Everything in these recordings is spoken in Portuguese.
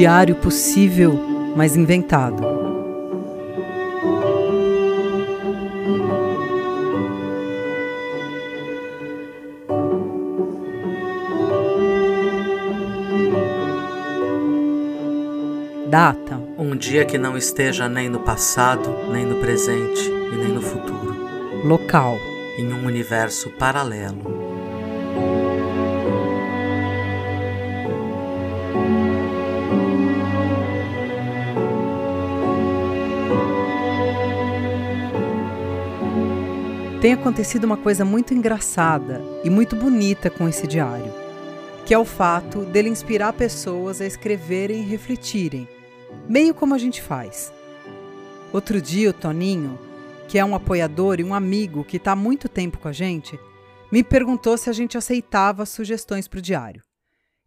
diário possível, mas inventado. Data: Um dia que não esteja nem no passado, nem no presente e nem no futuro. Local: Em um universo paralelo. Tem acontecido uma coisa muito engraçada e muito bonita com esse diário, que é o fato dele inspirar pessoas a escreverem e refletirem, meio como a gente faz. Outro dia, o Toninho, que é um apoiador e um amigo que está há muito tempo com a gente, me perguntou se a gente aceitava sugestões para o diário.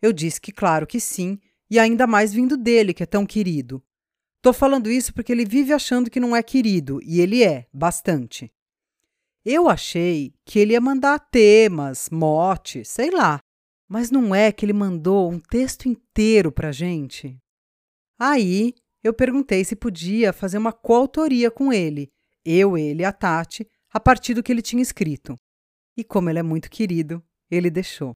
Eu disse que, claro que sim, e ainda mais vindo dele, que é tão querido. Tô falando isso porque ele vive achando que não é querido, e ele é, bastante. Eu achei que ele ia mandar temas, motes, sei lá. Mas não é que ele mandou um texto inteiro pra gente? Aí eu perguntei se podia fazer uma coautoria com ele, eu, ele a Tati, a partir do que ele tinha escrito. E como ele é muito querido, ele deixou.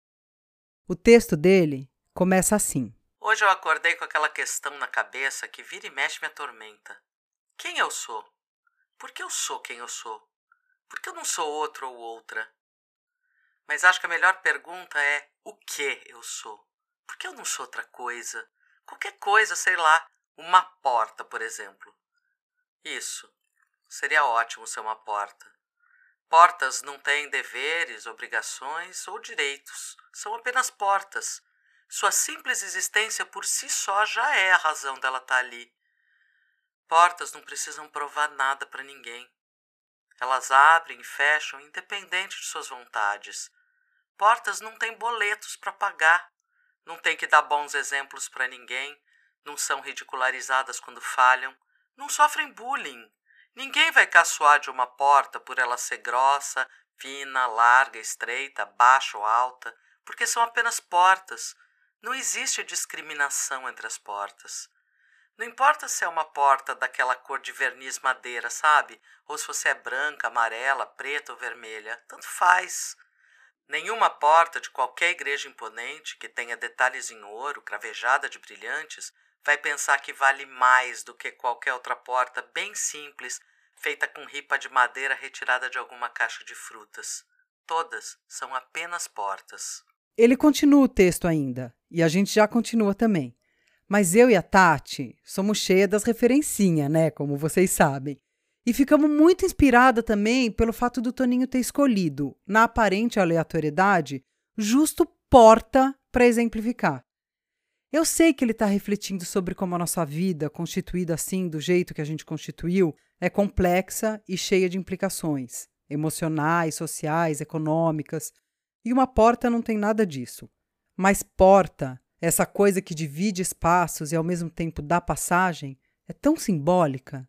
O texto dele começa assim: Hoje eu acordei com aquela questão na cabeça que vira e mexe me atormenta. Quem eu sou? Por que eu sou quem eu sou? Por que eu não sou outro ou outra? Mas acho que a melhor pergunta é: o que eu sou? Por que eu não sou outra coisa? Qualquer coisa, sei lá, uma porta, por exemplo. Isso. Seria ótimo ser uma porta. Portas não têm deveres, obrigações ou direitos. São apenas portas. Sua simples existência por si só já é a razão dela estar ali. Portas não precisam provar nada para ninguém. Elas abrem e fecham independente de suas vontades. Portas não têm boletos para pagar, não tem que dar bons exemplos para ninguém, não são ridicularizadas quando falham, não sofrem bullying. Ninguém vai caçoar de uma porta por ela ser grossa, fina, larga, estreita, baixa ou alta, porque são apenas portas. Não existe discriminação entre as portas. Não importa se é uma porta daquela cor de verniz madeira, sabe? Ou se você é branca, amarela, preta ou vermelha. Tanto faz. Nenhuma porta de qualquer igreja imponente que tenha detalhes em ouro, cravejada de brilhantes, vai pensar que vale mais do que qualquer outra porta bem simples, feita com ripa de madeira retirada de alguma caixa de frutas. Todas são apenas portas. Ele continua o texto ainda, e a gente já continua também. Mas eu e a Tati somos cheias das referencinhas, né? Como vocês sabem. E ficamos muito inspirada também pelo fato do Toninho ter escolhido, na aparente aleatoriedade, justo porta para exemplificar. Eu sei que ele está refletindo sobre como a nossa vida, constituída assim, do jeito que a gente constituiu, é complexa e cheia de implicações emocionais, sociais, econômicas. E uma porta não tem nada disso. Mas porta essa coisa que divide espaços e ao mesmo tempo dá passagem, é tão simbólica.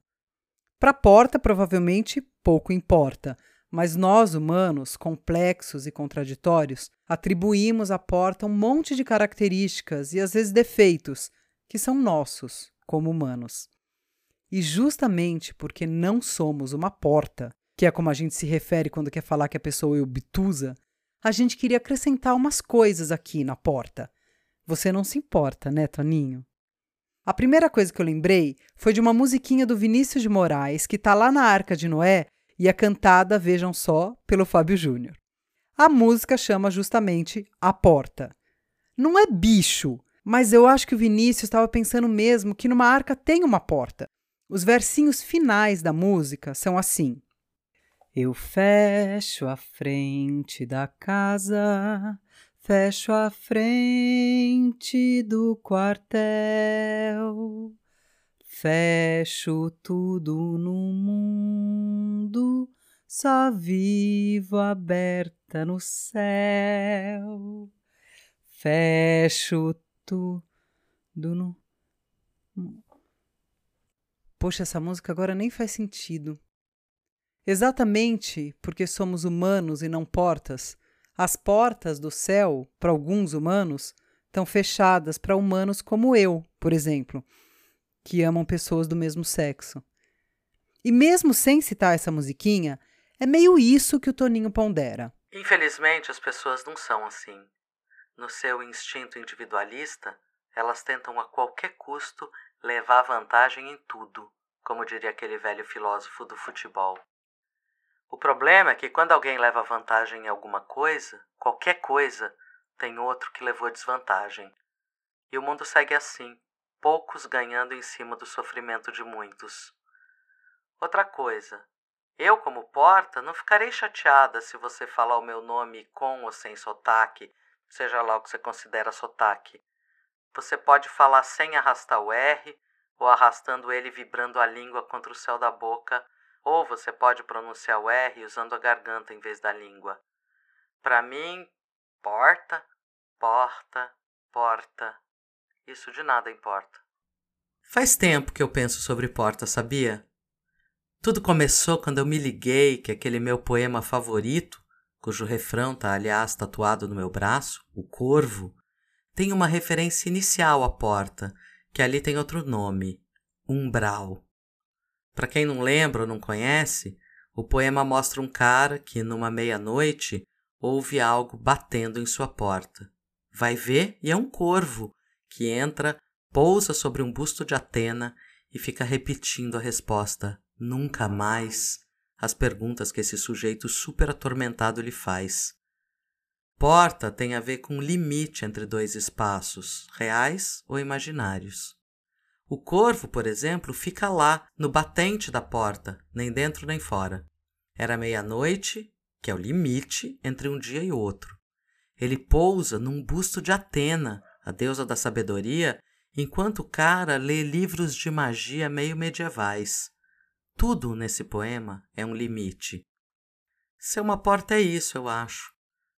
Para a porta, provavelmente pouco importa, mas nós, humanos, complexos e contraditórios, atribuímos à porta um monte de características e às vezes defeitos que são nossos como humanos. E justamente porque não somos uma porta, que é como a gente se refere quando quer falar que a pessoa é obtusa, a gente queria acrescentar umas coisas aqui na porta você não se importa, né, Toninho? A primeira coisa que eu lembrei foi de uma musiquinha do Vinícius de Moraes que está lá na Arca de Noé e é cantada, vejam só, pelo Fábio Júnior. A música chama justamente A Porta. Não é bicho, mas eu acho que o Vinícius estava pensando mesmo que numa arca tem uma porta. Os versinhos finais da música são assim: Eu fecho a frente da casa Fecho a frente do quartel, fecho tudo no mundo, só vivo aberta no céu. Fecho tudo no. Poxa, essa música agora nem faz sentido. Exatamente porque somos humanos e não portas as portas do céu, para alguns humanos, estão fechadas para humanos como eu, por exemplo, que amam pessoas do mesmo sexo. E mesmo sem citar essa musiquinha, é meio isso que o Toninho pondera. Infelizmente, as pessoas não são assim. No seu instinto individualista, elas tentam a qualquer custo levar vantagem em tudo, como diria aquele velho filósofo do futebol. O problema é que quando alguém leva vantagem em alguma coisa, qualquer coisa, tem outro que levou desvantagem. E o mundo segue assim, poucos ganhando em cima do sofrimento de muitos. Outra coisa, eu, como porta, não ficarei chateada se você falar o meu nome com ou sem sotaque, seja lá o que você considera sotaque. Você pode falar sem arrastar o R, ou arrastando ele vibrando a língua contra o céu da boca ou você pode pronunciar o R usando a garganta em vez da língua. Para mim, porta, porta, porta. Isso de nada importa. Faz tempo que eu penso sobre porta, sabia? Tudo começou quando eu me liguei que aquele meu poema favorito, cujo refrão está aliás tatuado no meu braço, o Corvo, tem uma referência inicial à porta, que ali tem outro nome, umbral. Para quem não lembra ou não conhece, o poema mostra um cara que, numa meia-noite, ouve algo batendo em sua porta. Vai ver e é um corvo que entra, pousa sobre um busto de Atena e fica repetindo a resposta: nunca mais, as perguntas que esse sujeito super atormentado lhe faz. Porta tem a ver com limite entre dois espaços, reais ou imaginários. O corvo, por exemplo, fica lá, no batente da porta, nem dentro nem fora. Era meia-noite, que é o limite entre um dia e outro. Ele pousa num busto de Atena, a deusa da sabedoria, enquanto o cara lê livros de magia meio medievais. Tudo nesse poema é um limite. Ser uma porta é isso, eu acho.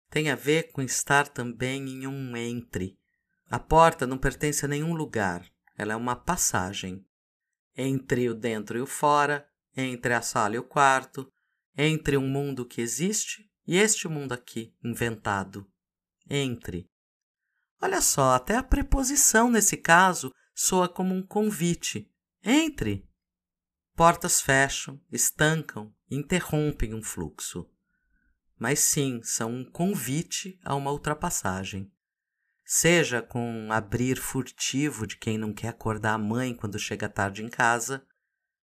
Tem a ver com estar também em um entre. A porta não pertence a nenhum lugar, ela é uma passagem entre o dentro e o fora, entre a sala e o quarto, entre um mundo que existe e este mundo aqui, inventado. Entre. Olha só, até a preposição nesse caso soa como um convite. Entre. Portas fecham, estancam, interrompem um fluxo. Mas sim, são um convite a uma ultrapassagem seja com abrir furtivo de quem não quer acordar a mãe quando chega tarde em casa,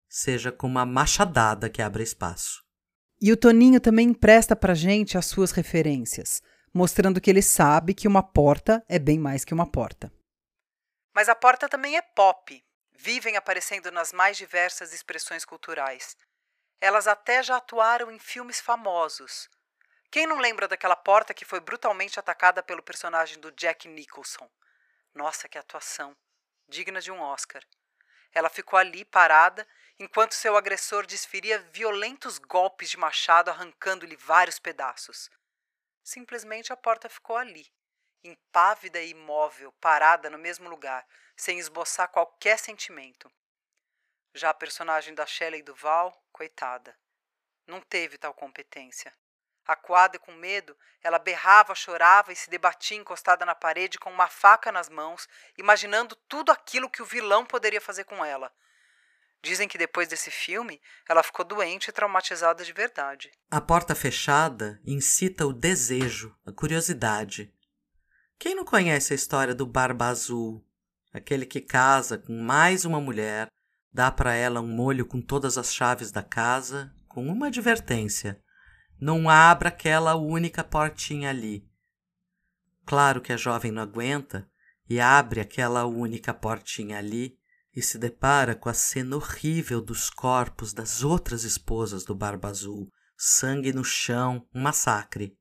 seja com uma machadada que abre espaço. E o Toninho também empresta pra gente as suas referências, mostrando que ele sabe que uma porta é bem mais que uma porta. Mas a porta também é pop. Vivem aparecendo nas mais diversas expressões culturais. Elas até já atuaram em filmes famosos, quem não lembra daquela porta que foi brutalmente atacada pelo personagem do Jack Nicholson? Nossa, que atuação! Digna de um Oscar. Ela ficou ali, parada, enquanto seu agressor desferia violentos golpes de machado, arrancando-lhe vários pedaços. Simplesmente a porta ficou ali, impávida e imóvel, parada no mesmo lugar, sem esboçar qualquer sentimento. Já a personagem da Shelley Duval, coitada, não teve tal competência. Acuada e com medo, ela berrava, chorava e se debatia encostada na parede com uma faca nas mãos, imaginando tudo aquilo que o vilão poderia fazer com ela. Dizem que depois desse filme, ela ficou doente e traumatizada de verdade. A porta fechada incita o desejo, a curiosidade. Quem não conhece a história do Barba Azul? Aquele que casa com mais uma mulher, dá para ela um molho com todas as chaves da casa, com uma advertência não abra aquela única portinha ali. Claro que a jovem não aguenta e abre aquela única portinha ali e se depara com a cena horrível dos corpos das outras esposas do Barba Azul, sangue no chão, um massacre.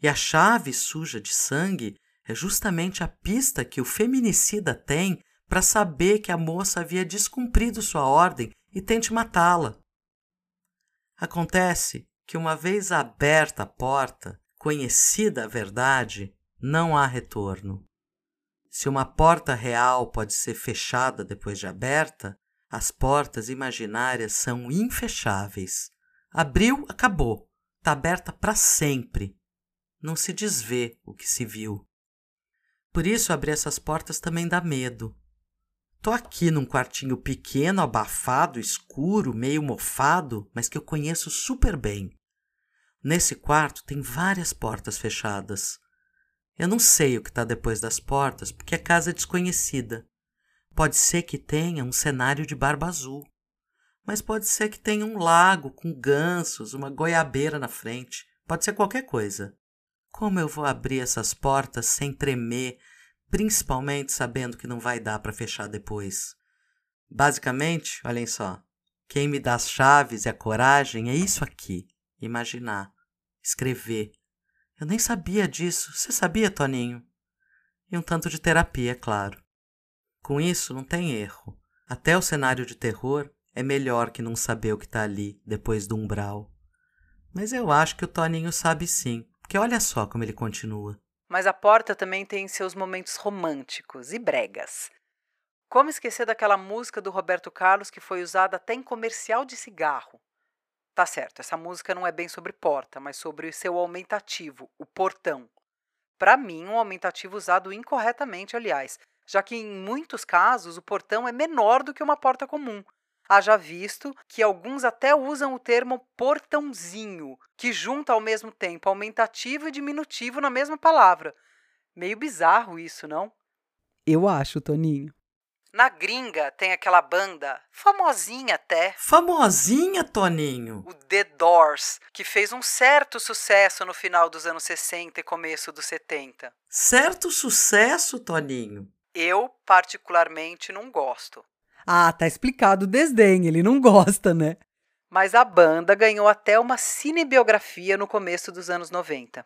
E a chave suja de sangue é justamente a pista que o feminicida tem para saber que a moça havia descumprido sua ordem e tente matá-la. Acontece que uma vez aberta a porta, conhecida a verdade, não há retorno. Se uma porta real pode ser fechada depois de aberta, as portas imaginárias são infecháveis. Abriu, acabou. Está aberta para sempre. Não se desvê o que se viu. Por isso, abrir essas portas também dá medo. Tô aqui num quartinho pequeno, abafado, escuro, meio mofado, mas que eu conheço super bem. Nesse quarto tem várias portas fechadas. Eu não sei o que está depois das portas, porque a casa é desconhecida. Pode ser que tenha um cenário de barba azul, mas pode ser que tenha um lago com gansos, uma goiabeira na frente, pode ser qualquer coisa. Como eu vou abrir essas portas sem tremer, principalmente sabendo que não vai dar para fechar depois? Basicamente, olhem só, quem me dá as chaves e a coragem é isso aqui: imaginar, escrever. Eu nem sabia disso. Você sabia, Toninho? E um tanto de terapia, é claro. Com isso, não tem erro. Até o cenário de terror é melhor que não saber o que está ali depois do umbral. Mas eu acho que o Toninho sabe sim, porque olha só como ele continua. Mas a porta também tem seus momentos românticos e bregas. Como esquecer daquela música do Roberto Carlos que foi usada até em comercial de cigarro? Tá certo, essa música não é bem sobre porta, mas sobre seu aumentativo, o portão. Para mim, um aumentativo usado incorretamente, aliás, já que em muitos casos o portão é menor do que uma porta comum, Haja visto que alguns até usam o termo portãozinho, que junta ao mesmo tempo aumentativo e diminutivo na mesma palavra. Meio bizarro isso, não? Eu acho, Toninho. Na gringa tem aquela banda, famosinha até. Famosinha, Toninho? O The Doors, que fez um certo sucesso no final dos anos 60 e começo dos 70. Certo sucesso, Toninho? Eu, particularmente, não gosto. Ah, tá explicado o desdém, ele não gosta, né? Mas a banda ganhou até uma cinebiografia no começo dos anos 90.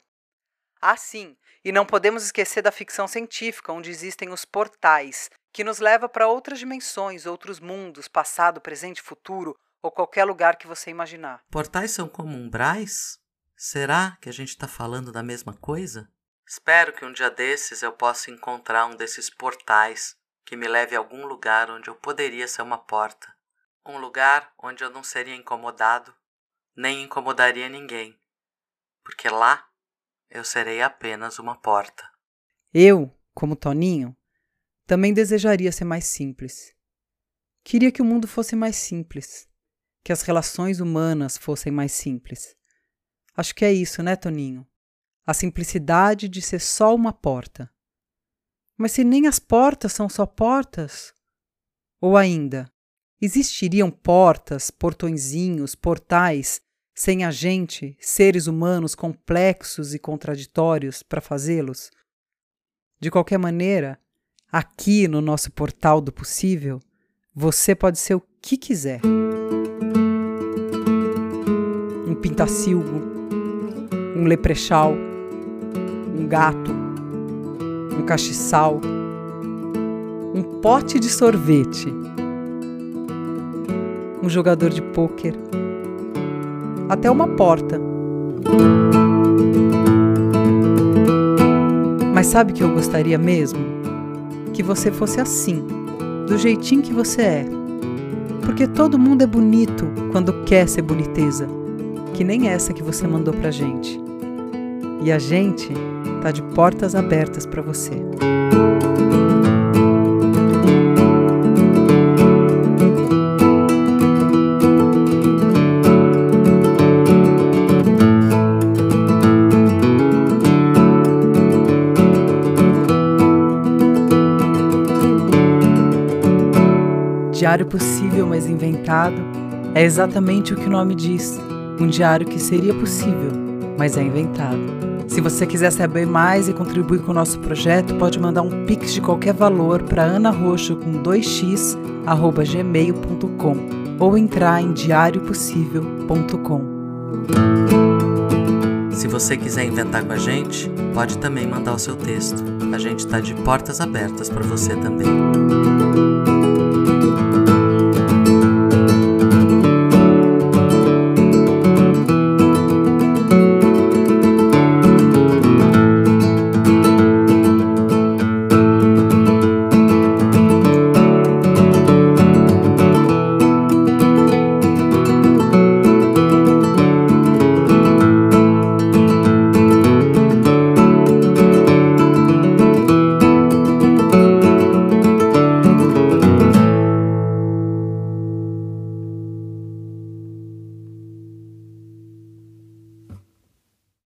Ah, sim, e não podemos esquecer da ficção científica, onde existem os portais, que nos leva para outras dimensões, outros mundos, passado, presente, futuro, ou qualquer lugar que você imaginar. Portais são como umbrais? Será que a gente está falando da mesma coisa? Espero que um dia desses eu possa encontrar um desses portais que me leve a algum lugar onde eu poderia ser uma porta. Um lugar onde eu não seria incomodado, nem incomodaria ninguém, porque lá eu serei apenas uma porta. Eu, como Toninho, também desejaria ser mais simples. Queria que o mundo fosse mais simples, que as relações humanas fossem mais simples. Acho que é isso, né, Toninho? A simplicidade de ser só uma porta. Mas se nem as portas são só portas? Ou ainda, existiriam portas, portõezinhos, portais, sem a gente, seres humanos complexos e contraditórios, para fazê-los? De qualquer maneira, aqui no nosso portal do possível, você pode ser o que quiser. Um pintacilgo, um leprechal, um gato, um castiçal, um pote de sorvete, um jogador de pôquer, até uma porta. Mas sabe que eu gostaria mesmo? Que você fosse assim, do jeitinho que você é. Porque todo mundo é bonito quando quer ser boniteza, que nem essa que você mandou pra gente. E a gente tá de portas abertas para você. Diário possível, mas inventado, é exatamente o que o nome diz. Um diário que seria possível, mas é inventado. Se você quiser saber mais e contribuir com o nosso projeto, pode mandar um pix de qualquer valor para anarroxo com 2x gmail.com ou entrar em diariopossível.com. Se você quiser inventar com a gente, pode também mandar o seu texto. A gente está de portas abertas para você também.